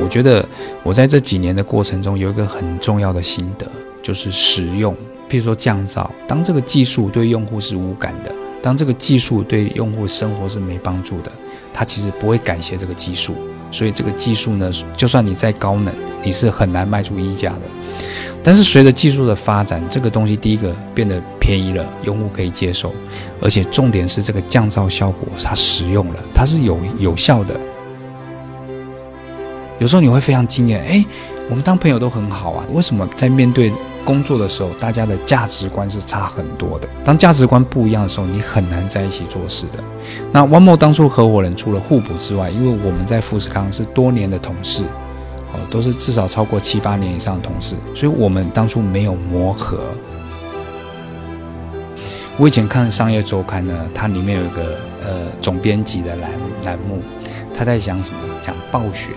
我觉得我在这几年的过程中有一个很重要的心得，就是实用。譬如说降噪，当这个技术对用户是无感的，当这个技术对用户生活是没帮助的，他其实不会感谢这个技术。所以这个技术呢，就算你再高能，你是很难卖出溢价的。但是随着技术的发展，这个东西第一个变得便宜了，用户可以接受，而且重点是这个降噪效果它实用了，它是有有效的。有时候你会非常惊艳，哎，我们当朋友都很好啊，为什么在面对工作的时候，大家的价值观是差很多的？当价值观不一样的时候，你很难在一起做事的。那 One More 当初合伙人除了互补之外，因为我们在富士康是多年的同事，都是至少超过七八年以上的同事，所以我们当初没有磨合。我以前看商业周刊呢，它里面有一个呃总编辑的栏栏目，他在讲什么？讲暴雪。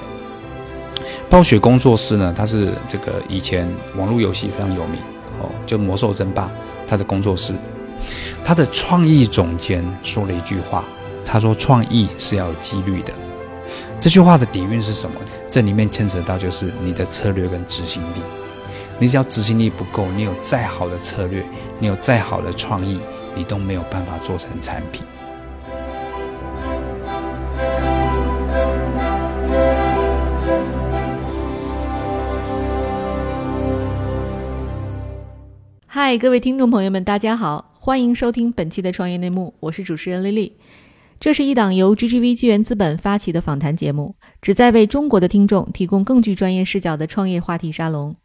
暴雪工作室呢，它是这个以前网络游戏非常有名哦，就魔兽争霸，它的工作室，它的创意总监说了一句话，他说创意是要有几率的。这句话的底蕴是什么？这里面牵扯到就是你的策略跟执行力。你只要执行力不够，你有再好的策略，你有再好的创意，你都没有办法做成产品。嗨，各位听众朋友们，大家好，欢迎收听本期的创业内幕，我是主持人丽丽。这是一档由 GGV 纪元资本发起的访谈节目，旨在为中国的听众提供更具专业视角的创业话题沙龙。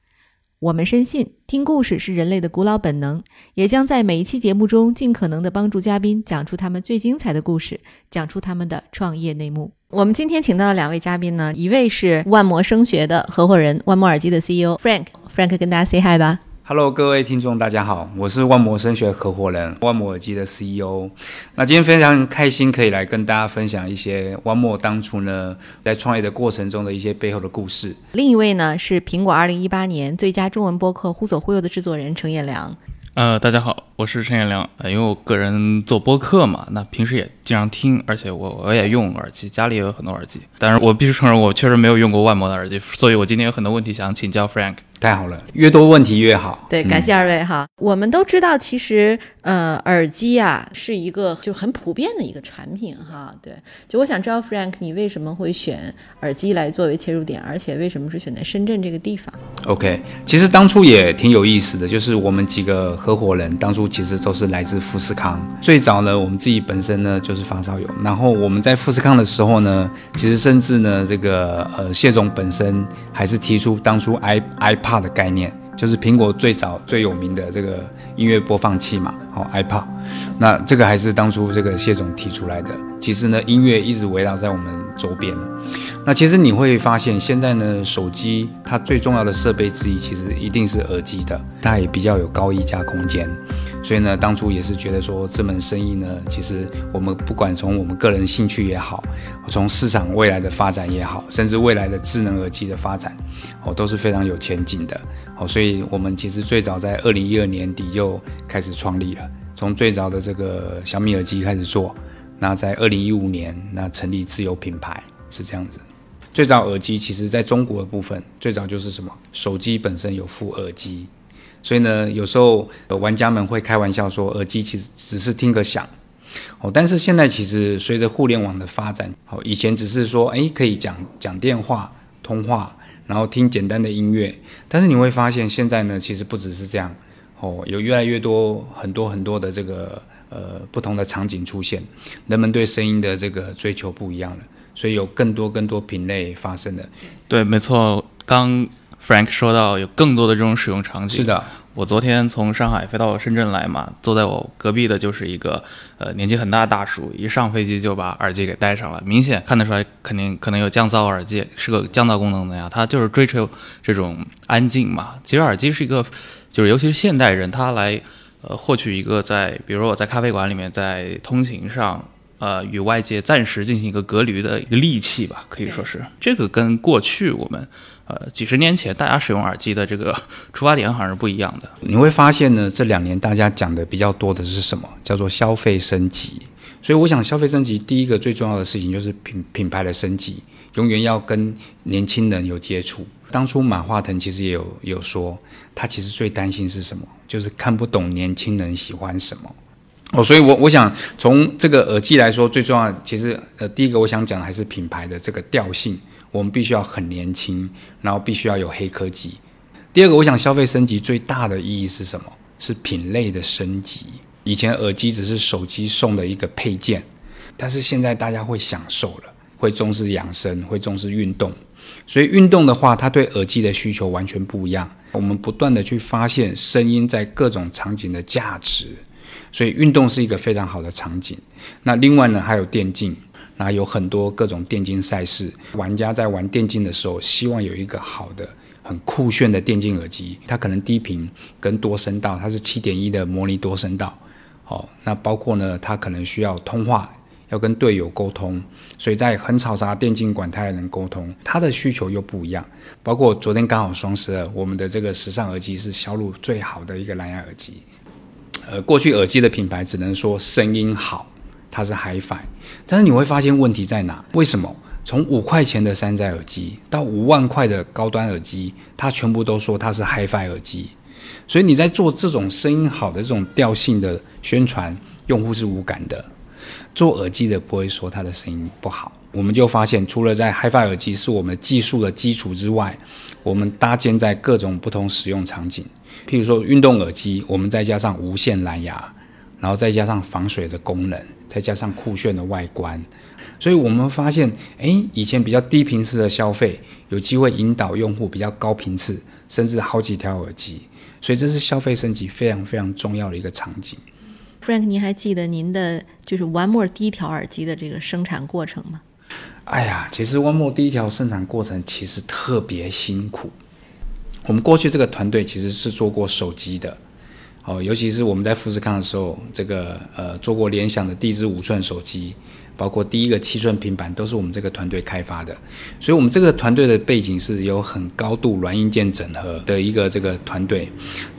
我们深信，听故事是人类的古老本能，也将在每一期节目中尽可能的帮助嘉宾讲出他们最精彩的故事，讲出他们的创业内幕。我们今天请到的两位嘉宾呢，一位是万魔声学的合伙人，万魔耳机的 CEO Frank，Frank 跟大家 say hi 吧。Hello，各位听众，大家好，我是万魔声学合伙人、万魔耳机的 CEO。那今天非常开心，可以来跟大家分享一些万魔当初呢在创业的过程中的一些背后的故事。另一位呢是苹果二零一八年最佳中文播客《忽左忽右》的制作人程彦良。呃，大家好，我是陈彦良。呃，因为我个人做播客嘛，那平时也经常听，而且我我也用耳机，家里也有很多耳机。但是我必须承认，我确实没有用过万魔的耳机，所以我今天有很多问题想请教 Frank。太好了，越多问题越好。对，感谢二位哈。我们都知道，其实呃，耳机呀是一个就很普遍的一个产品哈。对，就我想知道 Frank，你为什么会选耳机来作为切入点，而且为什么是选在深圳这个地方？OK，其实当初也挺有意思的，就是我们几个合伙人当初其实都是来自富士康。最早呢，我们自己本身呢就是发烧友，然后我们在富士康的时候呢，其实甚至呢这个呃谢总本身还是提出当初 i iPad 的概念就是苹果最早最有名的这个音乐播放器嘛，好 iPad，那这个还是当初这个谢总提出来的。其实呢，音乐一直围绕在我们周边。那其实你会发现，现在呢，手机它最重要的设备之一，其实一定是耳机的，它也比较有高溢价空间。所以呢，当初也是觉得说这门生意呢，其实我们不管从我们个人兴趣也好，从市场未来的发展也好，甚至未来的智能耳机的发展，哦都是非常有前景的。哦，所以我们其实最早在二零一二年底就开始创立了，从最早的这个小米耳机开始做，那在二零一五年那成立自有品牌是这样子。最早耳机其实在中国的部分，最早就是什么？手机本身有附耳机。所以呢，有时候玩家们会开玩笑说，耳机其实只是听个响，哦，但是现在其实随着互联网的发展，哦，以前只是说，哎，可以讲讲电话、通话，然后听简单的音乐，但是你会发现现在呢，其实不只是这样，哦，有越来越多很多很多的这个呃不同的场景出现，人们对声音的这个追求不一样了，所以有更多更多品类发生的。对，没错，刚。Frank 说到有更多的这种使用场景。是的，我昨天从上海飞到深圳来嘛，坐在我隔壁的就是一个呃年纪很大的大叔，一上飞机就把耳机给戴上了，明显看得出来，肯定可能有降噪耳机，是个降噪功能的呀。他就是追求这种安静嘛。其实耳机是一个，就是尤其是现代人，他来呃获取一个在，比如说我在咖啡馆里面，在通勤上。呃，与外界暂时进行一个隔离的一个利器吧，可以说是这个跟过去我们呃几十年前大家使用耳机的这个出发点好像是不一样的。你会发现呢，这两年大家讲的比较多的是什么？叫做消费升级。所以我想消费升级第一个最重要的事情就是品品牌的升级，永远要跟年轻人有接触。当初马化腾其实也有有说，他其实最担心是什么？就是看不懂年轻人喜欢什么。哦，所以我我想从这个耳机来说，最重要其实呃，第一个我想讲的还是品牌的这个调性，我们必须要很年轻，然后必须要有黑科技。第二个，我想消费升级最大的意义是什么？是品类的升级。以前耳机只是手机送的一个配件，但是现在大家会享受了，会重视养生，会重视运动。所以运动的话，它对耳机的需求完全不一样。我们不断的去发现声音在各种场景的价值。所以运动是一个非常好的场景。那另外呢，还有电竞，那有很多各种电竞赛事。玩家在玩电竞的时候，希望有一个好的、很酷炫的电竞耳机。它可能低频跟多声道，它是七点一的模拟多声道。好，那包括呢，它可能需要通话，要跟队友沟通。所以在很嘈杂电竞馆，它也能沟通。它的需求又不一样。包括昨天刚好双十二，我们的这个时尚耳机是销路最好的一个蓝牙耳机。呃，过去耳机的品牌只能说声音好，它是 Hi-Fi，但是你会发现问题在哪？为什么从五块钱的山寨耳机到五万块的高端耳机，它全部都说它是 Hi-Fi 耳机？所以你在做这种声音好的这种调性的宣传，用户是无感的。做耳机的不会说它的声音不好。我们就发现，除了在 Hi-Fi 耳机是我们技术的基础之外，我们搭建在各种不同使用场景。譬如说运动耳机，我们再加上无线蓝牙，然后再加上防水的功能，再加上酷炫的外观，所以我们发现，哎，以前比较低频次的消费，有机会引导用户比较高频次，甚至好几条耳机，所以这是消费升级非常非常重要的一个场景。Frank，您还记得您的就是 One More 第一条耳机的这个生产过程吗？哎呀，其实 One More 第一条生产过程其实特别辛苦。我们过去这个团队其实是做过手机的，哦，尤其是我们在富士康的时候，这个呃做过联想的第一支五寸手机，包括第一个七寸平板，都是我们这个团队开发的。所以，我们这个团队的背景是有很高度软硬件整合的一个这个团队。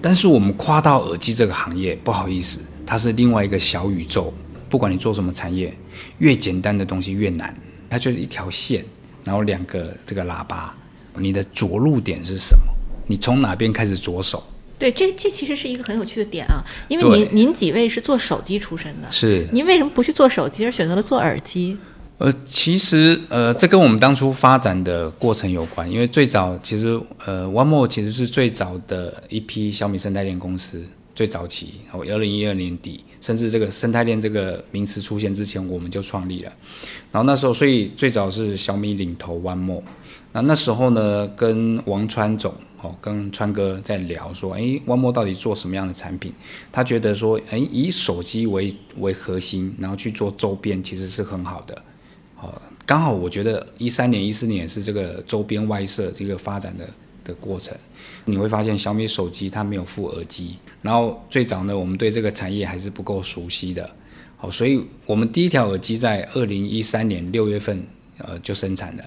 但是，我们跨到耳机这个行业，不好意思，它是另外一个小宇宙。不管你做什么产业，越简单的东西越难。它就是一条线，然后两个这个喇叭，你的着陆点是什么？你从哪边开始着手？对，这这其实是一个很有趣的点啊，因为您您几位是做手机出身的，是您为什么不去做手机，而选择了做耳机？呃，其实呃，这跟我们当初发展的过程有关，因为最早其实呃，One More 其实是最早的一批小米生态链公司，最早期，哦，二零一二年底，甚至这个生态链这个名词出现之前，我们就创立了，然后那时候，所以最早是小米领头 One More，那那时候呢，跟王川总。跟川哥在聊说，哎，One More 到底做什么样的产品？他觉得说，哎，以手机为为核心，然后去做周边，其实是很好的。哦，刚好我觉得一三年、一四年是这个周边外设这个发展的的过程。你会发现小米手机它没有附耳机，然后最早呢，我们对这个产业还是不够熟悉的。好，所以我们第一条耳机在二零一三年六月份，呃，就生产了。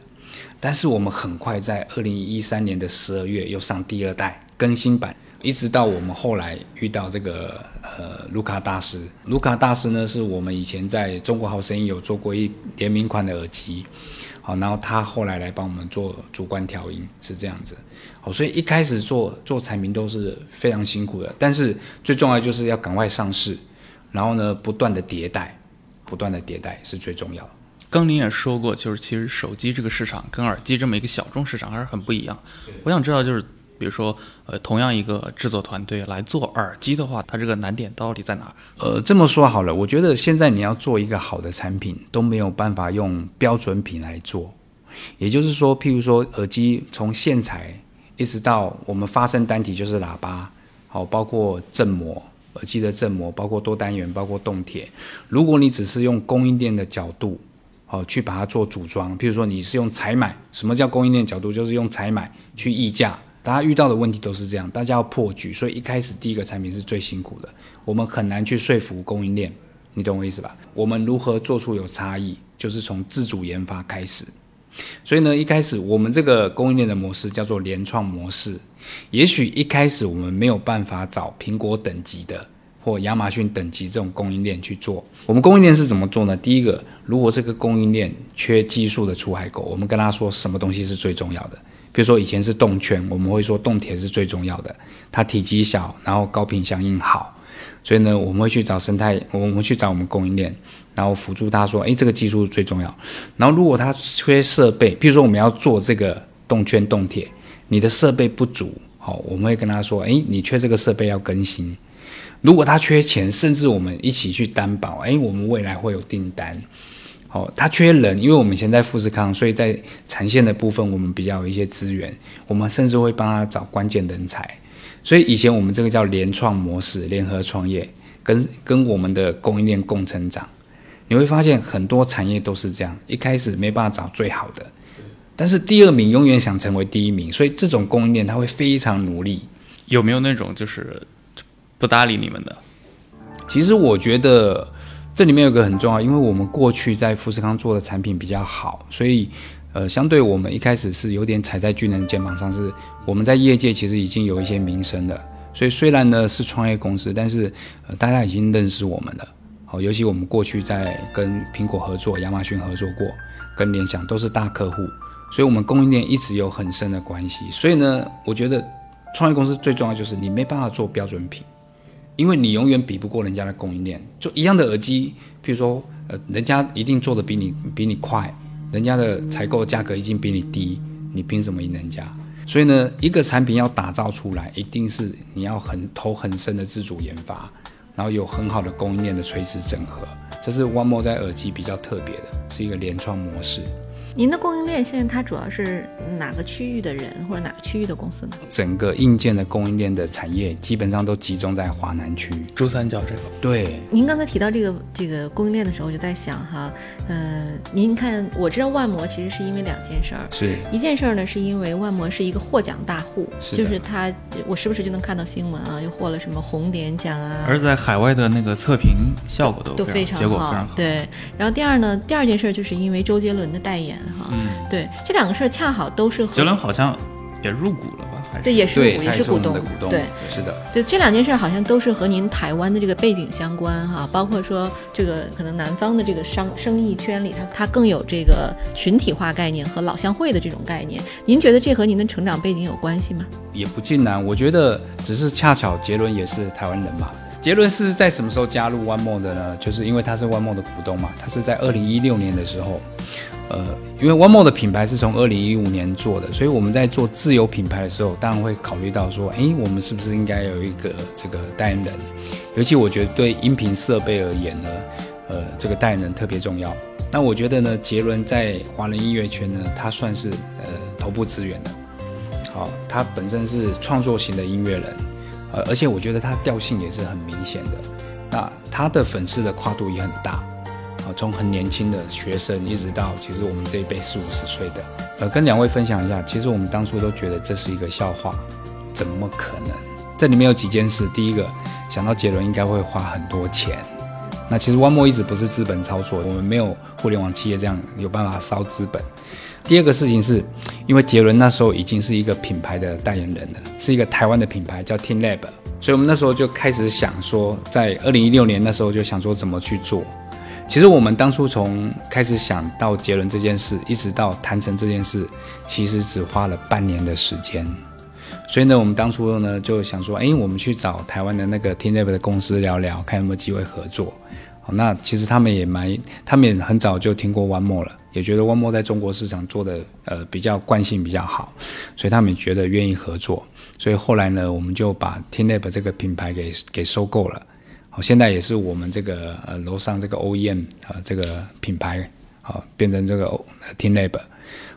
但是我们很快在二零一三年的十二月又上第二代更新版，一直到我们后来遇到这个呃卢卡大师。卢卡大师呢是我们以前在中国好声音有做过一联名款的耳机，好，然后他后来来帮我们做主观调音，是这样子。好，所以一开始做做产品都是非常辛苦的，但是最重要就是要赶快上市，然后呢不断的迭代，不断的迭代是最重要的。刚您也说过，就是其实手机这个市场跟耳机这么一个小众市场还是很不一样。我想知道，就是比如说，呃，同样一个制作团队来做耳机的话，它这个难点到底在哪？呃，这么说好了，我觉得现在你要做一个好的产品，都没有办法用标准品来做。也就是说，譬如说耳机从线材一直到我们发声单体就是喇叭，好，包括振膜，耳机的振膜，包括多单元，包括动铁。如果你只是用供应链的角度，好，去把它做组装。譬如说，你是用采买，什么叫供应链角度？就是用采买去议价。大家遇到的问题都是这样，大家要破局，所以一开始第一个产品是最辛苦的。我们很难去说服供应链，你懂我意思吧？我们如何做出有差异，就是从自主研发开始。所以呢，一开始我们这个供应链的模式叫做联创模式。也许一开始我们没有办法找苹果等级的或亚马逊等级这种供应链去做。我们供应链是怎么做呢？第一个，如果这个供应链缺技术的出海口，我们跟他说什么东西是最重要的。比如说以前是动圈，我们会说动铁是最重要的，它体积小，然后高频响应好。所以呢，我们会去找生态，我们会去找我们供应链，然后辅助他说，诶，这个技术最重要。然后如果他缺设备，譬如说我们要做这个动圈动铁，你的设备不足，好，我们会跟他说，诶，你缺这个设备要更新。如果他缺钱，甚至我们一起去担保，诶，我们未来会有订单。好，他缺人，因为我们现在富士康，所以在产线的部分我们比较有一些资源，我们甚至会帮他找关键人才。所以以前我们这个叫联创模式，联合创业，跟跟我们的供应链共成长。你会发现很多产业都是这样，一开始没办法找最好的，但是第二名永远想成为第一名，所以这种供应链他会非常努力。有没有那种就是不搭理你们的？其实我觉得这里面有个很重要，因为我们过去在富士康做的产品比较好，所以。呃，相对我们一开始是有点踩在巨人肩膀上，是我们在业界其实已经有一些名声了。所以虽然呢是创业公司，但是呃大家已经认识我们了。好，尤其我们过去在跟苹果合作、亚马逊合作过，跟联想都是大客户，所以我们供应链一直有很深的关系。所以呢，我觉得创业公司最重要就是你没办法做标准品，因为你永远比不过人家的供应链。就一样的耳机，比如说呃，人家一定做的比你比你快。人家的采购价格已经比你低，你凭什么赢人家？所以呢，一个产品要打造出来，一定是你要很投很深的自主研发，然后有很好的供应链的垂直整合，这是 One More 在耳机比较特别的，是一个联创模式。您的供应链现在它主要是哪个区域的人或者哪个区域的公司呢？整个硬件的供应链的产业基本上都集中在华南区、珠三角这个。对，您刚才提到这个这个供应链的时候，我就在想哈，嗯，您看，我知道万魔其实是因为两件事儿，是。一件事儿呢，是因为万魔是一个获奖大户，是就是他，我时不时就能看到新闻啊，又获了什么红点奖啊，而在海外的那个测评效果都都非常结果非常好。对，然后第二呢，第二件事就是因为周杰伦的代言哈。嗯，对，这两个事儿恰好都是和杰伦好像也入股了吧？还是对，也是对，股，也是股东，的股东，对。是的。对，这两件事儿好像都是和您台湾的这个背景相关哈，包括说这个可能南方的这个商生意圈里，它它更有这个群体化概念和老乡会的这种概念。您觉得这和您的成长背景有关系吗？也不尽然，我觉得只是恰巧杰伦也是台湾人嘛。杰伦是在什么时候加入 One More 的呢？就是因为他是 One More 的股东嘛，他是在二零一六年的时候。呃，因为 One More 的品牌是从二零一五年做的，所以我们在做自有品牌的时候，当然会考虑到说，诶，我们是不是应该有一个这个代言人？尤其我觉得对音频设备而言呢，呃，这个代言人特别重要。那我觉得呢，杰伦在华人音乐圈呢，他算是呃头部资源的。好，他本身是创作型的音乐人，呃，而且我觉得他调性也是很明显的。那他的粉丝的跨度也很大。从很年轻的学生一直到其实我们这一辈四五十岁的，呃，跟两位分享一下，其实我们当初都觉得这是一个笑话，怎么可能？这里面有几件事，第一个想到杰伦应该会花很多钱，那其实 One More 一直不是资本操作，我们没有互联网企业这样有办法烧资本。第二个事情是因为杰伦那时候已经是一个品牌的代言人了，是一个台湾的品牌叫 Team Lab，所以我们那时候就开始想说，在二零一六年那时候就想说怎么去做。其实我们当初从开始想到杰伦这件事，一直到谈成这件事，其实只花了半年的时间。所以呢，我们当初呢就想说，哎，我们去找台湾的那个 Tineb 的公司聊聊，看有没有机会合作。好，那其实他们也蛮，他们也很早就听过 One More 了，也觉得 One More 在中国市场做的呃比较惯性比较好，所以他们也觉得愿意合作。所以后来呢，我们就把 Tineb 这个品牌给给收购了。好，现在也是我们这个呃楼上这个 OEM 啊这个品牌，好变成这个 Team Lab。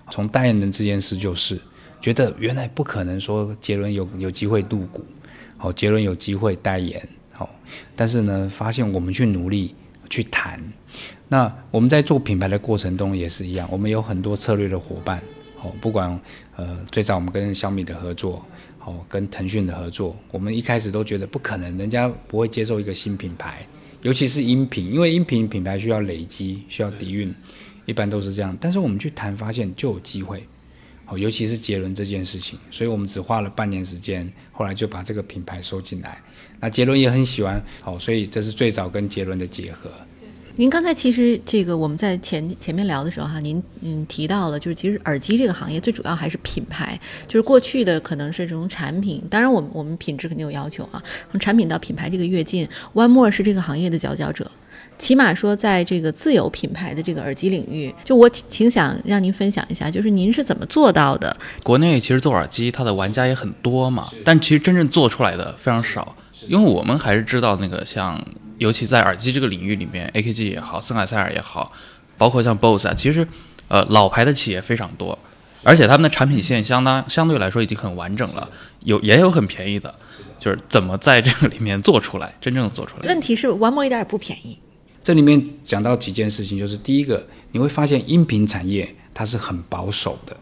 从代言人这件事就是觉得原来不可能说杰伦有有机会入股，好杰伦有机会代言，好，但是呢发现我们去努力去谈，那我们在做品牌的过程中也是一样，我们有很多策略的伙伴，好不管呃最早我们跟小米的合作。哦，跟腾讯的合作，我们一开始都觉得不可能，人家不会接受一个新品牌，尤其是音频，因为音频品牌需要累积，需要底蕴，一般都是这样。但是我们去谈，发现就有机会。哦，尤其是杰伦这件事情，所以我们只花了半年时间，后来就把这个品牌收进来。那杰伦也很喜欢，哦，所以这是最早跟杰伦的结合。您刚才其实这个我们在前前面聊的时候哈，您嗯提到了，就是其实耳机这个行业最主要还是品牌，就是过去的可能是这种产品，当然我们我们品质肯定有要求啊，从产品到品牌这个跃进，One More 是这个行业的佼佼者，起码说在这个自有品牌的这个耳机领域，就我挺想让您分享一下，就是您是怎么做到的？国内其实做耳机它的玩家也很多嘛，但其实真正做出来的非常少，因为我们还是知道那个像。尤其在耳机这个领域里面，AKG 也好，森海塞尔也好，包括像 BOSE 啊，其实，呃，老牌的企业非常多，而且他们的产品线相当相对来说已经很完整了，有也有很便宜的，就是怎么在这个里面做出来，真正做出来。问题是玩模一点也不便宜。这里面讲到几件事情，就是第一个，你会发现音频产业它是很保守的，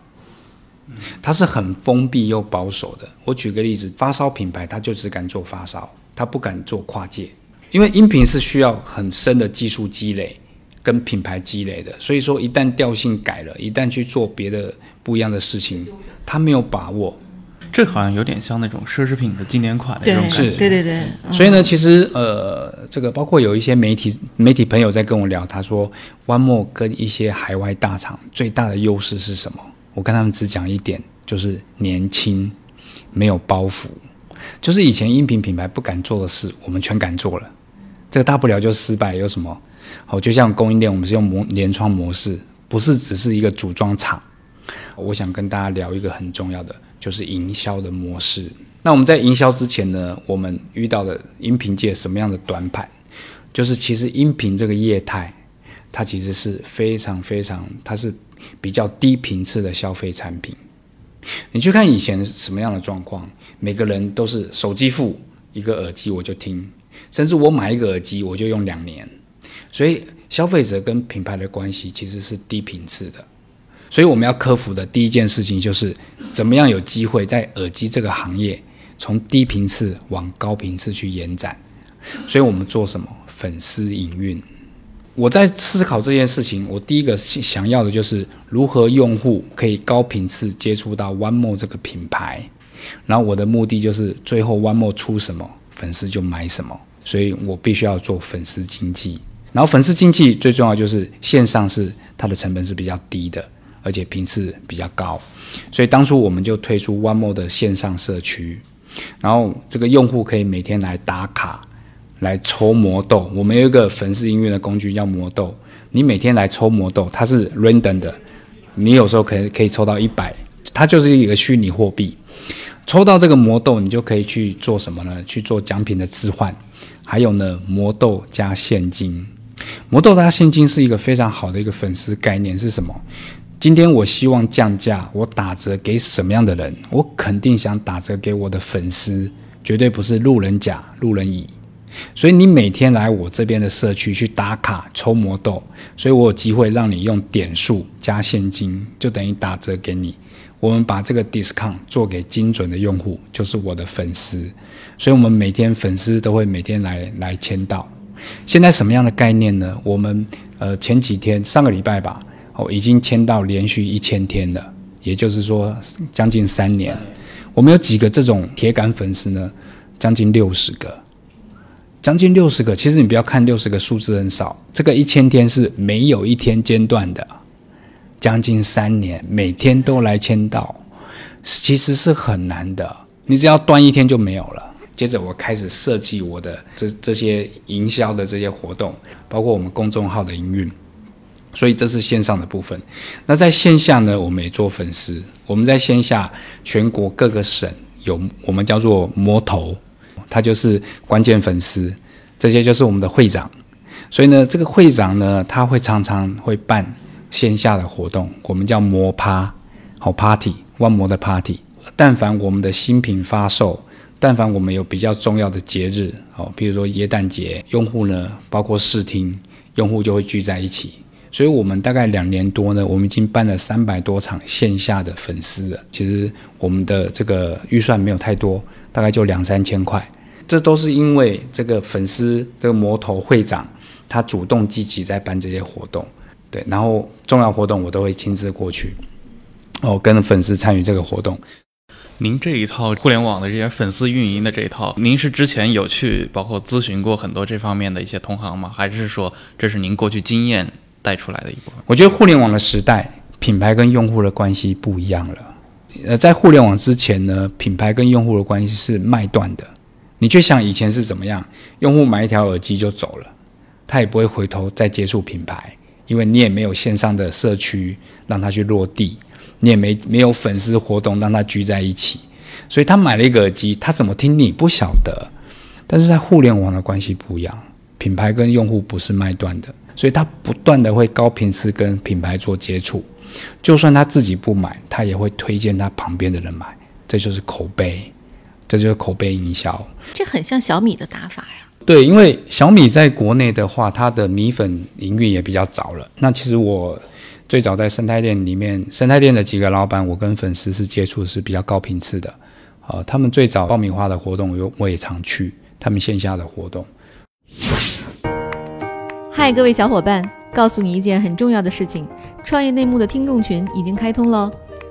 它是很封闭又保守的。我举个例子，发烧品牌它就只敢做发烧，它不敢做跨界。因为音频是需要很深的技术积累跟品牌积累的，所以说一旦调性改了，一旦去做别的不一样的事情，他没有把握。这好像有点像那种奢侈品的经典款那种感觉。对对对。所以呢，其实呃，这个包括有一些媒体媒体朋友在跟我聊，他说，One More 跟一些海外大厂最大的优势是什么？我跟他们只讲一点，就是年轻，没有包袱，就是以前音频品牌不敢做的事，我们全敢做了。这个大不了就失败，有什么？好，就像供应链，我们是用模联创模式，不是只是一个组装厂。我想跟大家聊一个很重要的，就是营销的模式。那我们在营销之前呢，我们遇到的音频界什么样的短板？就是其实音频这个业态，它其实是非常非常，它是比较低频次的消费产品。你去看以前什么样的状况？每个人都是手机付一个耳机，我就听。甚至我买一个耳机，我就用两年，所以消费者跟品牌的关系其实是低频次的。所以我们要克服的第一件事情就是，怎么样有机会在耳机这个行业从低频次往高频次去延展。所以我们做什么？粉丝营运。我在思考这件事情，我第一个想要的就是如何用户可以高频次接触到 One More 这个品牌。然后我的目的就是最后 One More 出什么，粉丝就买什么。所以我必须要做粉丝经济，然后粉丝经济最重要就是线上是它的成本是比较低的，而且频次比较高，所以当初我们就推出 One More 的线上社区，然后这个用户可以每天来打卡，来抽魔豆。我们有一个粉丝音乐的工具叫魔豆，你每天来抽魔豆，它是 random 的，你有时候可以可以抽到一百，它就是一个虚拟货币。抽到这个魔豆，你就可以去做什么呢？去做奖品的置换。还有呢，魔豆加现金，魔豆加现金是一个非常好的一个粉丝概念是什么？今天我希望降价，我打折给什么样的人？我肯定想打折给我的粉丝，绝对不是路人甲、路人乙。所以你每天来我这边的社区去打卡抽魔豆，所以我有机会让你用点数加现金，就等于打折给你。我们把这个 discount 做给精准的用户，就是我的粉丝。所以，我们每天粉丝都会每天来来签到。现在什么样的概念呢？我们呃前几天上个礼拜吧，哦已经签到连续一千天了，也就是说将近三年。我们有几个这种铁杆粉丝呢？将近六十个，将近六十个。其实你不要看六十个数字很少，这个一千天是没有一天间断的，将近三年每天都来签到，其实是很难的。你只要断一天就没有了。接着我开始设计我的这这些营销的这些活动，包括我们公众号的营运，所以这是线上的部分。那在线下呢，我们也做粉丝。我们在线下全国各个省有我们叫做魔头，他就是关键粉丝，这些就是我们的会长。所以呢，这个会长呢，他会常常会办线下的活动，我们叫魔趴，好 party，万魔的 party。但凡我们的新品发售。但凡我们有比较重要的节日，哦，比如说耶诞节，用户呢，包括试听，用户就会聚在一起。所以，我们大概两年多呢，我们已经办了三百多场线下的粉丝了。其实我们的这个预算没有太多，大概就两三千块。这都是因为这个粉丝这个魔头会长他主动积极在办这些活动，对，然后重要活动我都会亲自过去。哦，跟粉丝参与这个活动。您这一套互联网的这些粉丝运营的这一套，您是之前有去包括咨询过很多这方面的一些同行吗？还是说这是您过去经验带出来的一部分？我觉得互联网的时代，品牌跟用户的关系不一样了。呃，在互联网之前呢，品牌跟用户的关系是卖断的。你去想以前是怎么样，用户买一条耳机就走了，他也不会回头再接触品牌，因为你也没有线上的社区让他去落地。你也没没有粉丝活动让他聚在一起，所以他买了一个耳机，他怎么听你不晓得。但是在互联网的关系不一样，品牌跟用户不是卖断的，所以他不断的会高频次跟品牌做接触，就算他自己不买，他也会推荐他旁边的人买，这就是口碑，这就是口碑营销。这很像小米的打法呀。对，因为小米在国内的话，它的米粉营运也比较早了。那其实我。最早在生态链里面，生态链的几个老板，我跟粉丝是接触是比较高频次的。啊，他们最早爆米花的活动，我我也常去他们线下的活动。嗨，各位小伙伴，告诉你一件很重要的事情：创业内幕的听众群已经开通喽。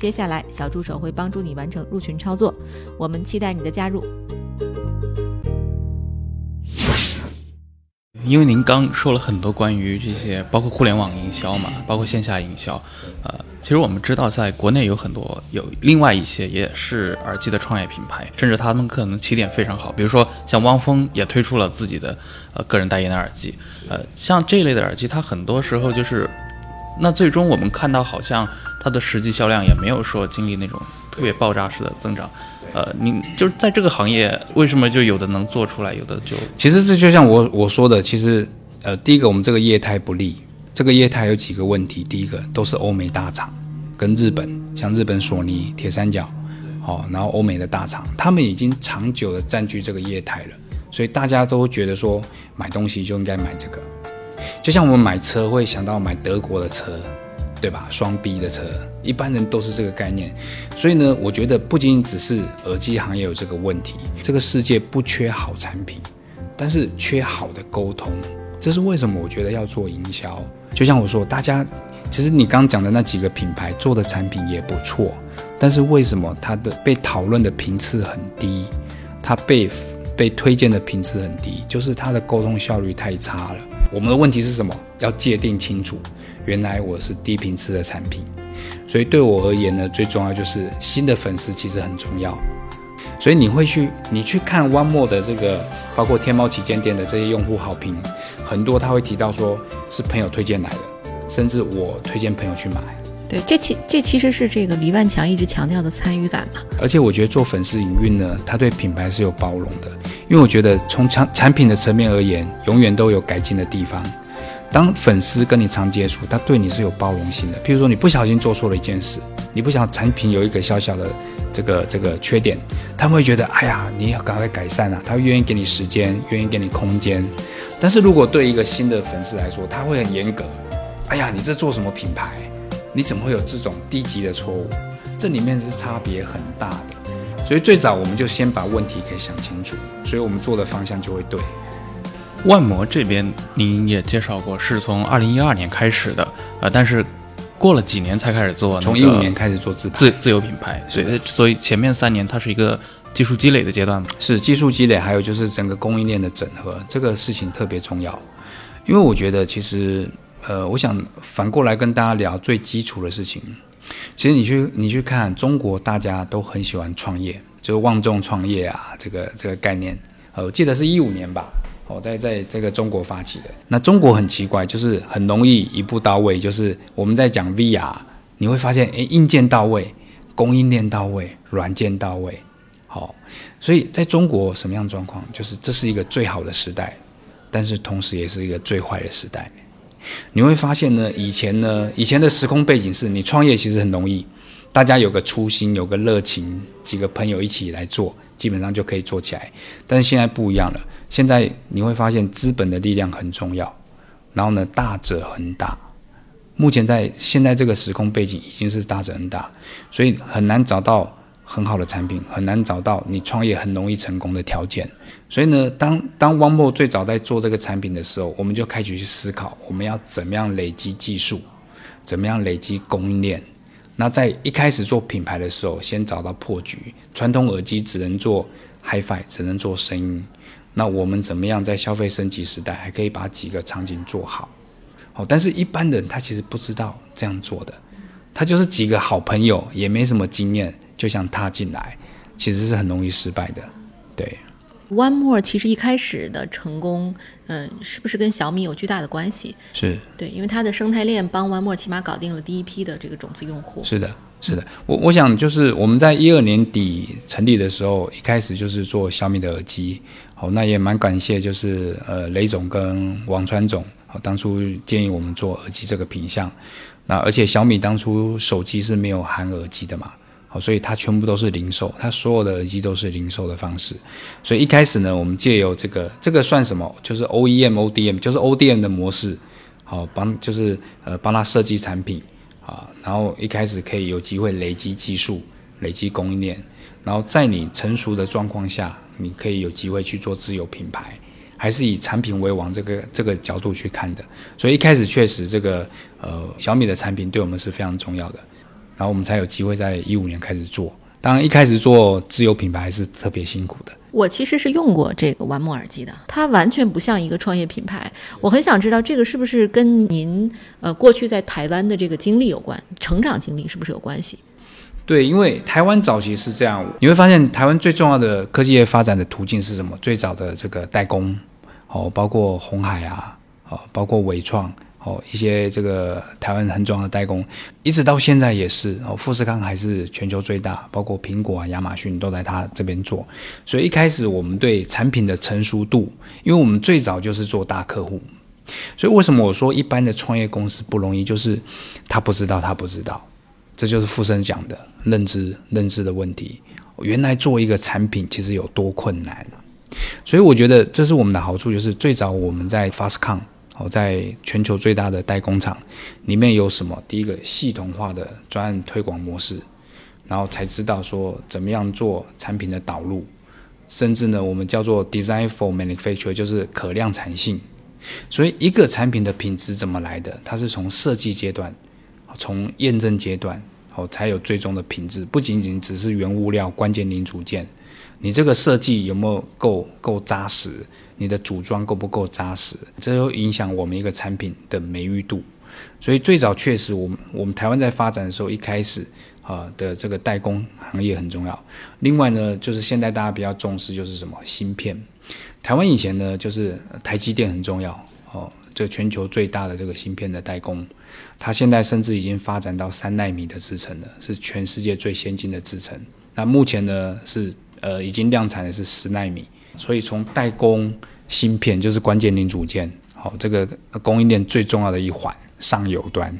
接下来，小助手会帮助你完成入群操作。我们期待你的加入。因为您刚说了很多关于这些，包括互联网营销嘛，包括线下营销，呃，其实我们知道，在国内有很多有另外一些也是耳机的创业品牌，甚至他们可能起点非常好，比如说像汪峰也推出了自己的呃个人代言的耳机，呃，像这一类的耳机，它很多时候就是，那最终我们看到好像它的实际销量也没有说经历那种特别爆炸式的增长。呃，你就是在这个行业，为什么就有的能做出来，有的就……其实这就像我我说的，其实呃，第一个我们这个业态不利，这个业态有几个问题。第一个都是欧美大厂，跟日本，像日本索尼、铁三角，好，然后欧美的大厂，他们已经长久的占据这个业态了，所以大家都觉得说买东西就应该买这个，就像我们买车会想到买德国的车。对吧？双 B 的车，一般人都是这个概念。所以呢，我觉得不仅仅只是耳机行业有这个问题，这个世界不缺好产品，但是缺好的沟通。这是为什么？我觉得要做营销。就像我说，大家其实你刚讲的那几个品牌做的产品也不错，但是为什么它的被讨论的频次很低？它被被推荐的频次很低，就是它的沟通效率太差了。我们的问题是什么？要界定清楚。原来我是低频次的产品，所以对我而言呢，最重要就是新的粉丝其实很重要。所以你会去，你去看 One More 的这个，包括天猫旗舰店的这些用户好评，很多他会提到说是朋友推荐来的，甚至我推荐朋友去买。对，这其这其实是这个黎万强一直强调的参与感嘛。而且我觉得做粉丝营运呢，他对品牌是有包容的，因为我觉得从产产品的层面而言，永远都有改进的地方。当粉丝跟你常接触，他对你是有包容性的。譬如说，你不小心做错了一件事，你不想产品有一个小小的这个这个缺点，他会觉得，哎呀，你要赶快改善啊，他愿意给你时间，愿意给你空间。但是如果对一个新的粉丝来说，他会很严格，哎呀，你这做什么品牌？你怎么会有这种低级的错误？这里面是差别很大的。所以最早我们就先把问题给想清楚，所以我们做的方向就会对。万魔这边您也介绍过，是从二零一二年开始的，呃，但是过了几年才开始做，从一五年开始做自自自由品牌，所以所以前面三年它是一个技术积累的阶段是技术积累，还有就是整个供应链的整合，这个事情特别重要。因为我觉得其实，呃，我想反过来跟大家聊最基础的事情。其实你去你去看中国，大家都很喜欢创业，就是万众创业啊，这个这个概念，呃，我记得是一五年吧。哦，在在这个中国发起的，那中国很奇怪，就是很容易一步到位。就是我们在讲 VR，你会发现，诶，硬件到位，供应链到位，软件到位。好，所以在中国什么样状况？就是这是一个最好的时代，但是同时也是一个最坏的时代。你会发现呢，以前呢，以前的时空背景是你创业其实很容易，大家有个初心，有个热情，几个朋友一起来做，基本上就可以做起来。但是现在不一样了，现在你会发现资本的力量很重要，然后呢，大者很大。目前在现在这个时空背景已经是大者很大，所以很难找到很好的产品，很难找到你创业很容易成功的条件。所以呢，当当 One More 最早在做这个产品的时候，我们就开始去思考，我们要怎么样累积技术，怎么样累积供应链。那在一开始做品牌的时候，先找到破局。传统耳机只能做 HiFi，只能做声音。那我们怎么样在消费升级时代，还可以把几个场景做好？好，但是一般人他其实不知道这样做的，他就是几个好朋友，也没什么经验，就想踏进来，其实是很容易失败的。对，One More 其实一开始的成功，嗯，是不是跟小米有巨大的关系？是对，因为它的生态链帮 One More 起码搞定了第一批的这个种子用户。是的，是的。我我想就是我们在一二年底成立的时候，一开始就是做小米的耳机。好，那也蛮感谢，就是呃雷总跟王川总。好，当初建议我们做耳机这个品相，那而且小米当初手机是没有含耳机的嘛，好，所以它全部都是零售，它所有的耳机都是零售的方式，所以一开始呢，我们借由这个，这个算什么？就是 OEM、ODM，就是 ODM 的模式，好，帮就是呃帮他设计产品啊，然后一开始可以有机会累积技术、累积供应链，然后在你成熟的状况下，你可以有机会去做自有品牌。还是以产品为王这个这个角度去看的，所以一开始确实这个呃小米的产品对我们是非常重要的，然后我们才有机会在一五年开始做。当然一开始做自有品牌是特别辛苦的。我其实是用过这个 One More 耳机的，它完全不像一个创业品牌。我很想知道这个是不是跟您呃过去在台湾的这个经历有关，成长经历是不是有关系？对，因为台湾早期是这样，你会发现台湾最重要的科技业发展的途径是什么？最早的这个代工。哦，包括红海啊，哦，包括伟创，哦，一些这个台湾很重要的代工，一直到现在也是哦，富士康还是全球最大，包括苹果啊、亚马逊都在他这边做。所以一开始我们对产品的成熟度，因为我们最早就是做大客户，所以为什么我说一般的创业公司不容易，就是他不知道，他不知道，这就是富生讲的认知认知的问题。原来做一个产品其实有多困难。所以我觉得这是我们的好处，就是最早我们在 Fastcon 哦，在全球最大的代工厂里面有什么？第一个系统化的专案推广模式，然后才知道说怎么样做产品的导入，甚至呢，我们叫做 Design for Manufacture，就是可量产性。所以一个产品的品质怎么来的？它是从设计阶段，从验证阶段，哦，才有最终的品质，不仅仅只是原物料、关键零组件。你这个设计有没有够够扎实？你的组装够不够扎实？这都影响我们一个产品的美誉度。所以最早确实，我们我们台湾在发展的时候，一开始啊的这个代工行业很重要。另外呢，就是现在大家比较重视就是什么芯片。台湾以前呢，就是台积电很重要哦，这全球最大的这个芯片的代工，它现在甚至已经发展到三纳米的制程了，是全世界最先进的制程。那目前呢是。呃，已经量产的是十纳米，所以从代工芯片就是关键零组件，好，这个供应链最重要的一环，上游端，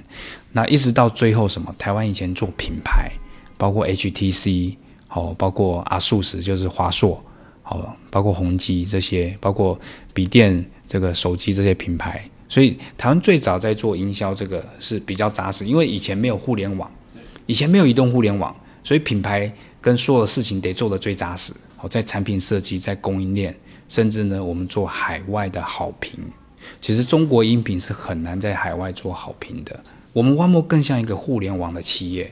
那一直到最后什么？台湾以前做品牌，包括 HTC，好，包括阿素斯就是华硕，好，包括宏基这些，包括笔电这个手机这些品牌，所以台湾最早在做营销这个是比较扎实，因为以前没有互联网，以前没有移动互联网，所以品牌。跟所有的事情得做的最扎实，好在产品设计，在供应链，甚至呢，我们做海外的好评。其实中国音频是很难在海外做好评的。我们万莫更像一个互联网的企业，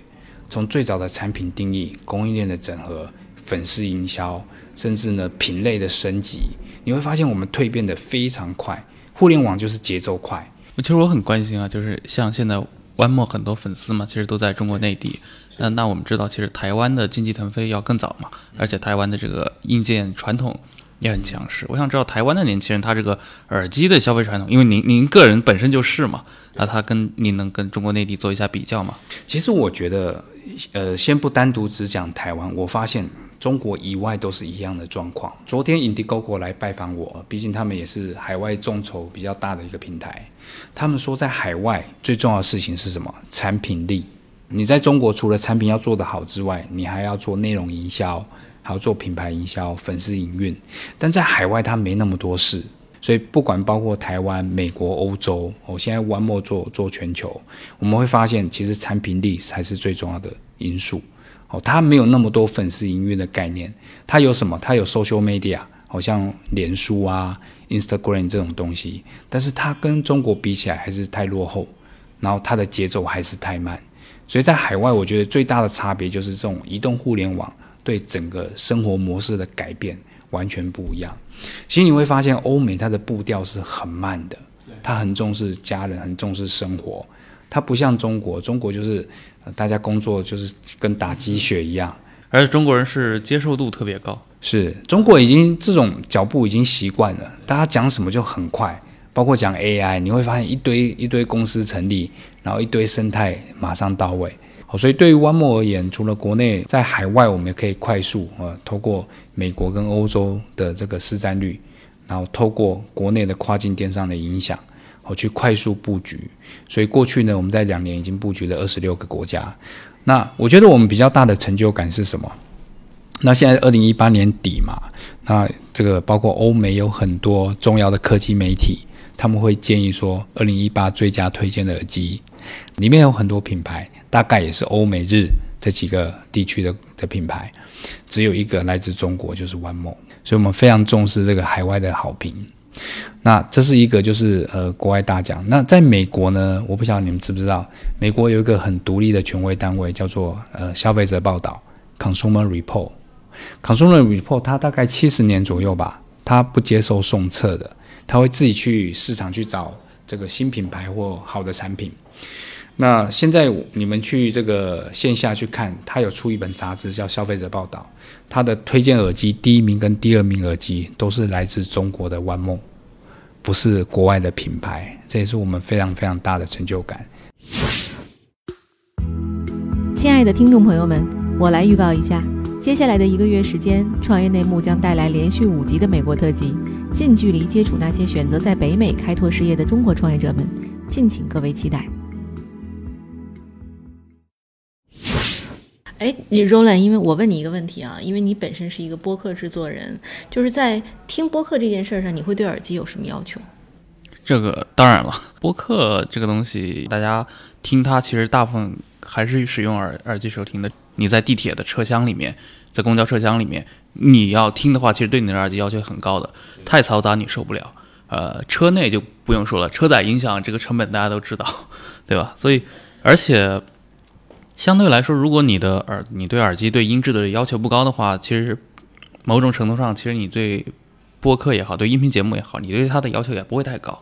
从最早的产品定义、供应链的整合、粉丝营销，甚至呢品类的升级，你会发现我们蜕变的非常快。互联网就是节奏快。其实我很关心啊，就是像现在。One More 很多粉丝嘛，其实都在中国内地。那那我们知道，其实台湾的经济腾飞要更早嘛，而且台湾的这个硬件传统也很强势。我想知道台湾的年轻人他这个耳机的消费传统，因为您您个人本身就是嘛，那他跟您能跟中国内地做一下比较吗？其实我觉得，呃，先不单独只讲台湾，我发现。中国以外都是一样的状况。昨天 Indiegogo 来拜访我，毕竟他们也是海外众筹比较大的一个平台。他们说，在海外最重要的事情是什么？产品力。你在中国除了产品要做得好之外，你还要做内容营销，还要做品牌营销、粉丝营运。但在海外，它没那么多事，所以不管包括台湾、美国、欧洲，我现在 One More 做做全球，我们会发现，其实产品力才是最重要的因素。哦，它没有那么多粉丝营运的概念，它有什么？它有 Social Media，好像脸书啊、Instagram 这种东西，但是它跟中国比起来还是太落后，然后它的节奏还是太慢。所以在海外，我觉得最大的差别就是这种移动互联网对整个生活模式的改变完全不一样。其实你会发现，欧美它的步调是很慢的，它很重视家人，很重视生活。它不像中国，中国就是大家工作就是跟打鸡血一样，而且中国人是接受度特别高。是中国已经这种脚步已经习惯了，大家讲什么就很快。包括讲 AI，你会发现一堆一堆公司成立，然后一堆生态马上到位。好，所以对于 One More 而言，除了国内，在海外我们也可以快速啊，透过美国跟欧洲的这个市占率，然后透过国内的跨境电商的影响，我去快速布局。所以过去呢，我们在两年已经布局了二十六个国家。那我觉得我们比较大的成就感是什么？那现在二零一八年底嘛，那这个包括欧美有很多重要的科技媒体。他们会建议说，二零一八最佳推荐的耳机里面有很多品牌，大概也是欧美日这几个地区的的品牌，只有一个来自中国，就是 One More。所以我们非常重视这个海外的好评。那这是一个就是呃国外大奖。那在美国呢，我不晓得你们知不知道，美国有一个很独立的权威单位，叫做呃消费者报道 （Consumer Report）。Consumer Report 它大概七十年左右吧，它不接受送测的。它会自己去市场去找这个新品牌或好的产品。那现在你们去这个线下去看，他有出一本杂志叫《消费者报道》，他的推荐耳机第一名跟第二名耳机都是来自中国的 One More，不是国外的品牌，这也是我们非常非常大的成就感。亲爱的听众朋友们，我来预告一下，接下来的一个月时间，创业内幕将带来连续五集的美国特辑。近距离接触那些选择在北美开拓事业的中国创业者们，敬请各位期待。哎，你 Roland，因为我问你一个问题啊，因为你本身是一个播客制作人，就是在听播客这件事上，你会对耳机有什么要求？这个当然了，播客这个东西，大家听它其实大部分还是使用耳耳机收听的。你在地铁的车厢里面，在公交车厢里面。你要听的话，其实对你的耳机要求很高的，太嘈杂你受不了。呃，车内就不用说了，车载音响这个成本大家都知道，对吧？所以，而且相对来说，如果你的耳你对耳机对音质的要求不高的话，其实某种程度上，其实你对播客也好，对音频节目也好，你对它的要求也不会太高，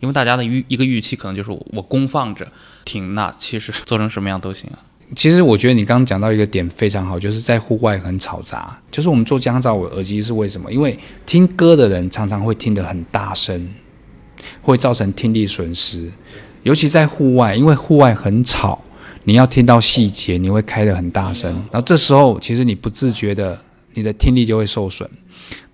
因为大家的预一个预期可能就是我公放着听，那其实做成什么样都行啊。其实我觉得你刚刚讲到一个点非常好，就是在户外很嘈杂。就是我们做降噪耳机是为什么？因为听歌的人常常会听得很大声，会造成听力损失。尤其在户外，因为户外很吵，你要听到细节，你会开得很大声。然后这时候其实你不自觉的，你的听力就会受损。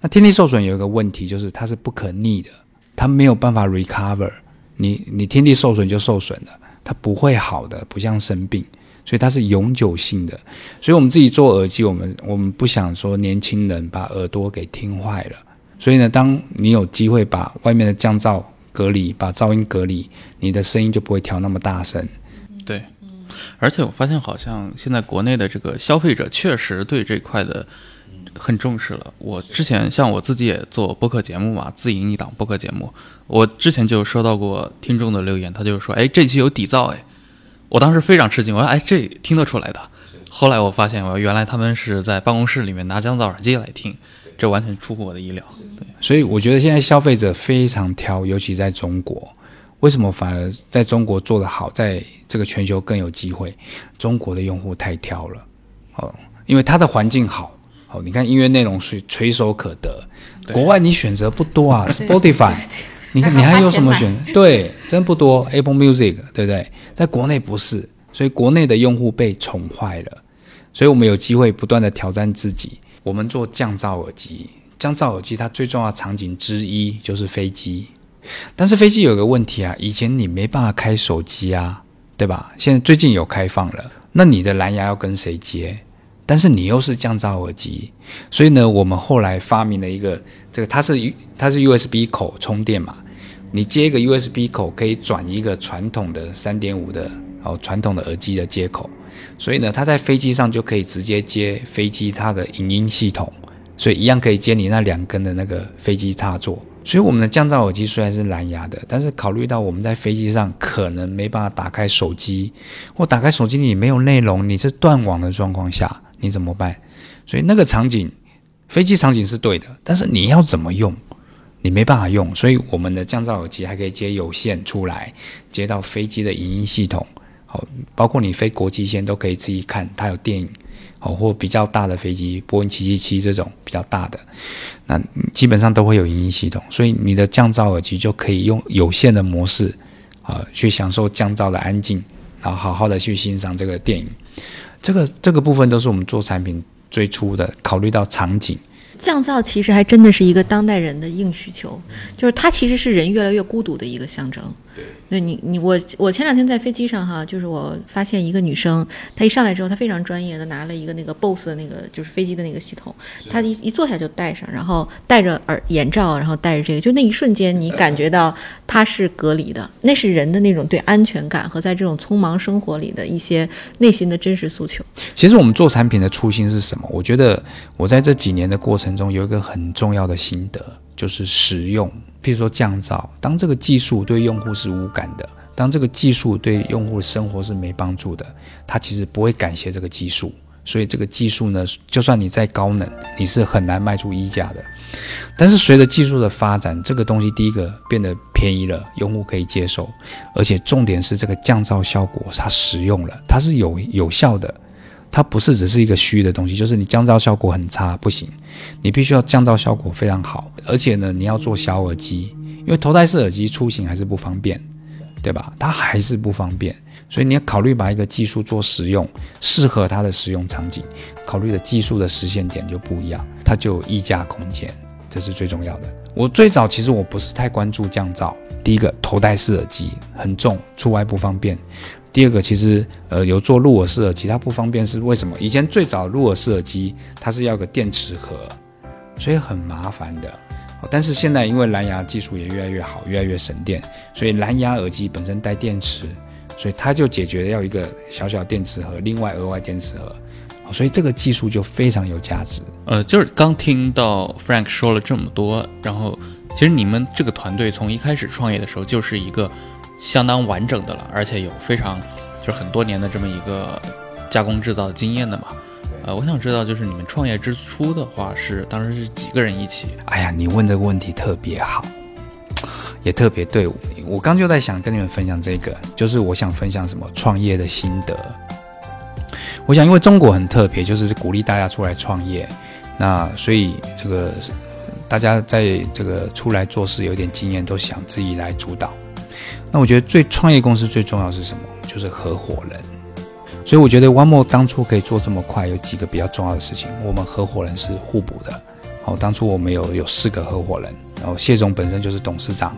那听力受损有一个问题，就是它是不可逆的，它没有办法 recover。你你听力受损就受损了，它不会好的，不像生病。所以它是永久性的，所以我们自己做耳机，我们我们不想说年轻人把耳朵给听坏了。所以呢，当你有机会把外面的降噪隔离，把噪音隔离，你的声音就不会调那么大声。对，而且我发现好像现在国内的这个消费者确实对这块的很重视了。我之前像我自己也做播客节目嘛，自营一档播客节目，我之前就收到过听众的留言，他就是说，哎，这期有底噪，哎。我当时非常吃惊，我说：“哎，这听得出来的。”后来我发现，我原来他们是在办公室里面拿降噪耳机来听，这完全出乎我的意料。对，所以我觉得现在消费者非常挑，尤其在中国。为什么反而在中国做得好，在这个全球更有机会？中国的用户太挑了，哦，因为它的环境好，哦，你看音乐内容是垂手可得，国外你选择不多啊，Spotify。你看，你还有什么选？对，真不多。Apple Music，对不对？在国内不是，所以国内的用户被宠坏了。所以我们有机会不断的挑战自己。我们做降噪耳机，降噪耳机它最重要场景之一就是飞机。但是飞机有个问题啊，以前你没办法开手机啊，对吧？现在最近有开放了。那你的蓝牙要跟谁接？但是你又是降噪耳机，所以呢，我们后来发明了一个这个，它是它是 USB 口充电嘛，你接一个 USB 口可以转一个传统的三点五的哦传统的耳机的接口，所以呢，它在飞机上就可以直接接飞机它的影音系统，所以一样可以接你那两根的那个飞机插座。所以我们的降噪耳机虽然是蓝牙的，但是考虑到我们在飞机上可能没办法打开手机，或打开手机你没有内容，你是断网的状况下，你怎么办？所以那个场景，飞机场景是对的，但是你要怎么用，你没办法用。所以我们的降噪耳机还可以接有线出来，接到飞机的影音系统，好，包括你飞国际线都可以自己看，它有电影。哦，或比较大的飞机，波音七七七这种比较大的，那基本上都会有影音系统，所以你的降噪耳机就可以用有线的模式，啊，去享受降噪的安静，然后好好的去欣赏这个电影。这个这个部分都是我们做产品最初的考虑到场景。降噪其实还真的是一个当代人的硬需求，就是它其实是人越来越孤独的一个象征。对你，你我我前两天在飞机上哈，就是我发现一个女生，她一上来之后，她非常专业的拿了一个那个 BOSS 的那个就是飞机的那个系统，她一一坐下就戴上，然后戴着耳眼罩，然后戴着这个，就那一瞬间你感觉到她是隔离的，那是人的那种对安全感和在这种匆忙生活里的一些内心的真实诉求。其实我们做产品的初心是什么？我觉得我在这几年的过程中有一个很重要的心得，就是实用。譬如说降噪，当这个技术对用户是无感的，当这个技术对用户的生活是没帮助的，他其实不会感谢这个技术。所以这个技术呢，就算你再高能，你是很难卖出溢价的。但是随着技术的发展，这个东西第一个变得便宜了，用户可以接受，而且重点是这个降噪效果它实用了，它是有有效的。它不是只是一个虚的东西，就是你降噪效果很差不行，你必须要降噪效果非常好，而且呢，你要做小耳机，因为头戴式耳机出行还是不方便，对吧？它还是不方便，所以你要考虑把一个技术做实用，适合它的使用场景，考虑的技术的实现点就不一样，它就有溢价空间，这是最重要的。我最早其实我不是太关注降噪，第一个头戴式耳机很重，出外不方便。第二个其实，呃，有做入耳式耳机，它不方便是为什么？以前最早入耳式耳机，它是要个电池盒，所以很麻烦的。但是现在因为蓝牙技术也越来越好，越来越省电，所以蓝牙耳机本身带电池，所以它就解决要一个小小电池盒，另外额外电池盒，所以这个技术就非常有价值。呃，就是刚听到 Frank 说了这么多，然后其实你们这个团队从一开始创业的时候就是一个。相当完整的了，而且有非常就是很多年的这么一个加工制造的经验的嘛。呃，我想知道，就是你们创业之初的话，是当时是几个人一起？哎呀，你问这个问题特别好，也特别对。我刚就在想跟你们分享这个，就是我想分享什么创业的心得。我想，因为中国很特别，就是鼓励大家出来创业，那所以这个大家在这个出来做事有点经验，都想自己来主导。那我觉得最创业公司最重要是什么？就是合伙人。所以我觉得 One More 当初可以做这么快，有几个比较重要的事情。我们合伙人是互补的。好，当初我们有有四个合伙人，然后谢总本身就是董事长，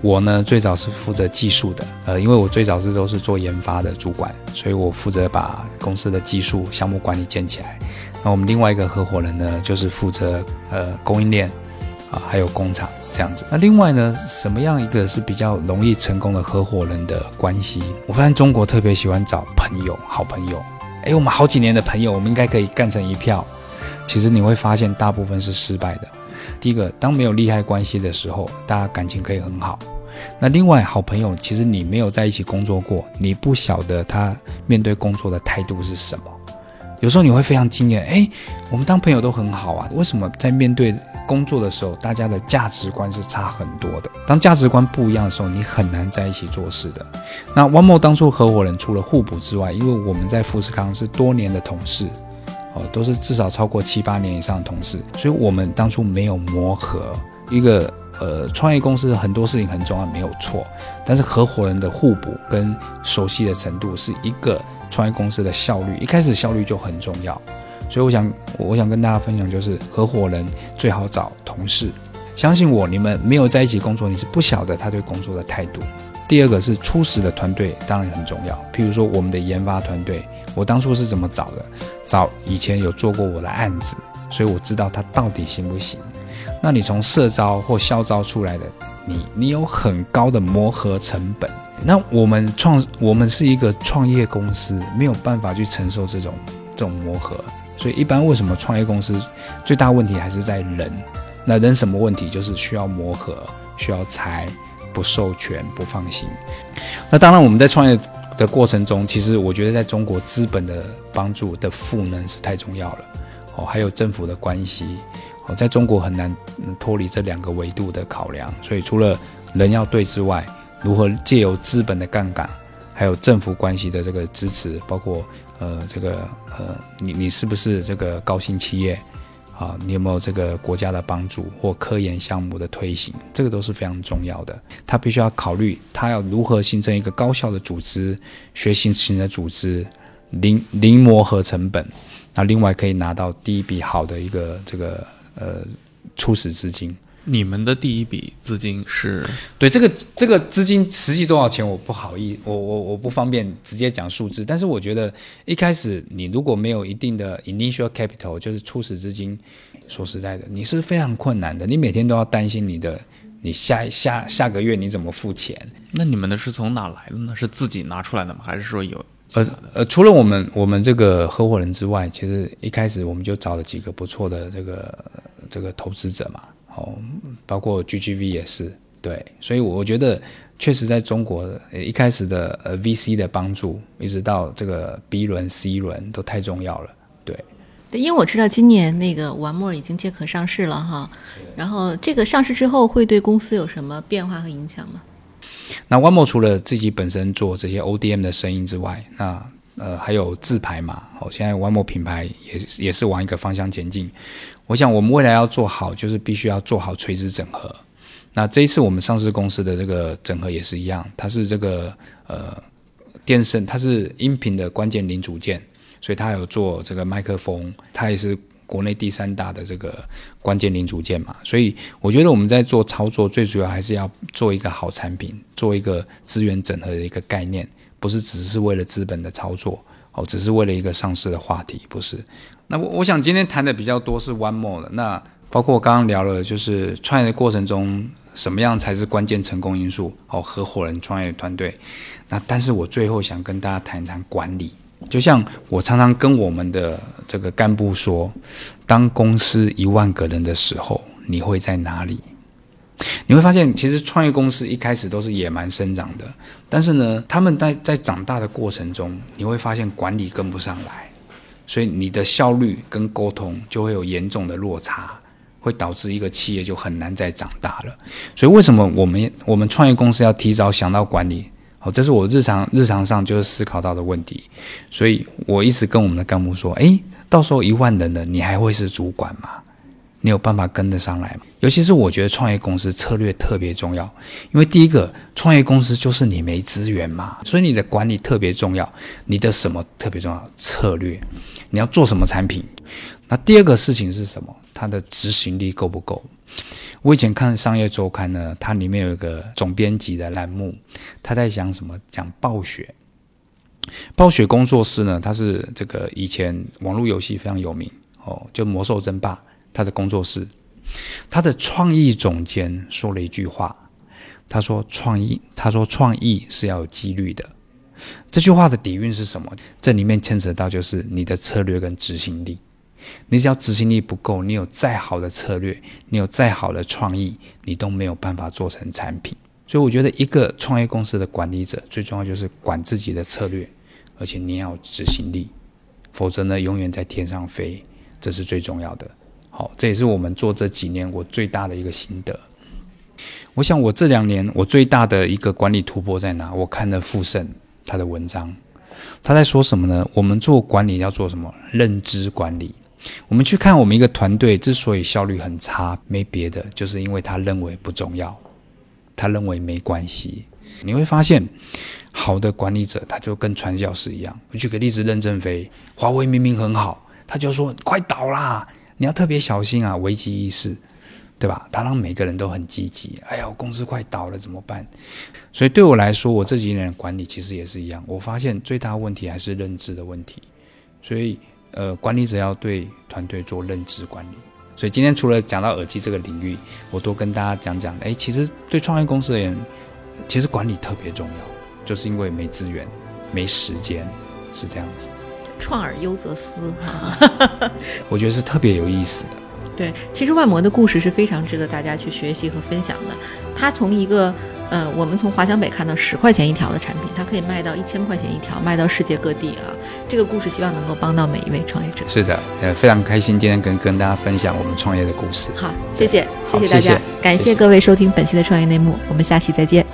我呢最早是负责技术的，呃，因为我最早是都是做研发的主管，所以我负责把公司的技术项目管理建起来。那我们另外一个合伙人呢，就是负责呃供应链啊，还有工厂。这样子，那另外呢，什么样一个是比较容易成功的合伙人的关系？我发现中国特别喜欢找朋友，好朋友。哎，我们好几年的朋友，我们应该可以干成一票。其实你会发现，大部分是失败的。第一个，当没有利害关系的时候，大家感情可以很好。那另外，好朋友，其实你没有在一起工作过，你不晓得他面对工作的态度是什么。有时候你会非常惊讶，哎，我们当朋友都很好啊，为什么在面对？工作的时候，大家的价值观是差很多的。当价值观不一样的时候，你很难在一起做事的。那 One More 当初合伙人除了互补之外，因为我们在富士康是多年的同事，哦，都是至少超过七八年以上的同事，所以我们当初没有磨合。一个呃，创业公司很多事情很重要，没有错。但是合伙人的互补跟熟悉的程度，是一个创业公司的效率。一开始效率就很重要。所以我想，我想跟大家分享，就是合伙人最好找同事。相信我，你们没有在一起工作，你是不晓得他对工作的态度。第二个是初始的团队，当然很重要。譬如说我们的研发团队，我当初是怎么找的？找以前有做过我的案子，所以我知道他到底行不行。那你从社招或校招出来的，你你有很高的磨合成本。那我们创我们是一个创业公司，没有办法去承受这种这种磨合。所以一般为什么创业公司最大问题还是在人？那人什么问题？就是需要磨合，需要财，不授权，不放心。那当然我们在创业的过程中，其实我觉得在中国资本的帮助的赋能是太重要了。哦，还有政府的关系。哦，在中国很难脱离这两个维度的考量，所以除了人要对之外，如何借由资本的杠杆，还有政府关系的这个支持，包括呃这个呃你你是不是这个高新企业啊？你有没有这个国家的帮助或科研项目的推行？这个都是非常重要的。他必须要考虑他要如何形成一个高效的组织、学习型的组织，零零磨合成本，那另外可以拿到第一笔好的一个这个。呃，初始资金，你们的第一笔资金是？对，这个这个资金实际多少钱，我不好意，我我我不方便直接讲数字。但是我觉得一开始你如果没有一定的 initial capital，就是初始资金，说实在的，你是非常困难的。你每天都要担心你的，你下下下个月你怎么付钱？那你们的是从哪来的呢？是自己拿出来的吗？还是说有？呃呃，除了我们我们这个合伙人之外，其实一开始我们就找了几个不错的这个这个投资者嘛，哦，包括 GGV 也是对，所以我觉得确实在中国一开始的呃 VC 的帮助，一直到这个 B 轮 C 轮都太重要了，对。对，因为我知道今年那个玩墨已经借壳上市了哈，然后这个上市之后会对公司有什么变化和影响吗？那 OneMore 除了自己本身做这些 ODM 的声音之外，那呃还有自牌嘛？哦，现在 OneMore 品牌也也是往一个方向前进。我想我们未来要做好，就是必须要做好垂直整合。那这一次我们上市公司的这个整合也是一样，它是这个呃电声，它是音频的关键零组件，所以它有做这个麦克风，它也是。国内第三大的这个关键零组件嘛，所以我觉得我们在做操作，最主要还是要做一个好产品，做一个资源整合的一个概念，不是只是为了资本的操作哦，只是为了一个上市的话题，不是。那我我想今天谈的比较多是 One More 的，那包括我刚刚聊了，就是创业的过程中什么样才是关键成功因素哦，合伙人创业团队。那但是我最后想跟大家谈一谈管理。就像我常常跟我们的这个干部说，当公司一万个人的时候，你会在哪里？你会发现，其实创业公司一开始都是野蛮生长的，但是呢，他们在在长大的过程中，你会发现管理跟不上来，所以你的效率跟沟通就会有严重的落差，会导致一个企业就很难再长大了。所以为什么我们我们创业公司要提早想到管理？好，这是我日常日常上就是思考到的问题，所以我一直跟我们的干部说：，诶，到时候一万人了，你还会是主管吗？你有办法跟得上来吗？尤其是我觉得创业公司策略特别重要，因为第一个，创业公司就是你没资源嘛，所以你的管理特别重要，你的什么特别重要？策略，你要做什么产品？那第二个事情是什么？它的执行力够不够？我以前看商业周刊呢，它里面有一个总编辑的栏目，他在讲什么？讲暴雪。暴雪工作室呢，它是这个以前网络游戏非常有名哦，就魔兽争霸，他的工作室，他的创意总监说了一句话，他说创意，他说创意是要有纪律的。这句话的底蕴是什么？这里面牵扯到就是你的策略跟执行力。你只要执行力不够，你有再好的策略，你有再好的创意，你都没有办法做成产品。所以我觉得一个创业公司的管理者最重要就是管自己的策略，而且你要执行力，否则呢永远在天上飞，这是最重要的。好，这也是我们做这几年我最大的一个心得。我想我这两年我最大的一个管理突破在哪？我看了富盛他的文章，他在说什么呢？我们做管理要做什么？认知管理。我们去看我们一个团队之所以效率很差，没别的，就是因为他认为不重要，他认为没关系。你会发现，好的管理者他就跟传教士一样。我举个例子，任正非，华为明明很好，他就说快倒啦，你要特别小心啊，危机意识。对吧？他让每个人都很积极。哎呀，公司快倒了，怎么办？所以对我来说，我这几年的管理其实也是一样。我发现最大问题还是认知的问题。所以，呃，管理者要对团队做认知管理。所以今天除了讲到耳机这个领域，我多跟大家讲讲。哎，其实对创业公司而言，其实管理特别重要，就是因为没资源、没时间，是这样子。创而优则思，我觉得是特别有意思的。对，其实万魔的故事是非常值得大家去学习和分享的。他从一个，呃，我们从华强北看到十块钱一条的产品，它可以卖到一千块钱一条，卖到世界各地啊。这个故事希望能够帮到每一位创业者。是的，呃，非常开心今天跟跟大家分享我们创业的故事。好，谢谢，谢谢大家，感谢各位收听本期的创业内幕，我们下期再见。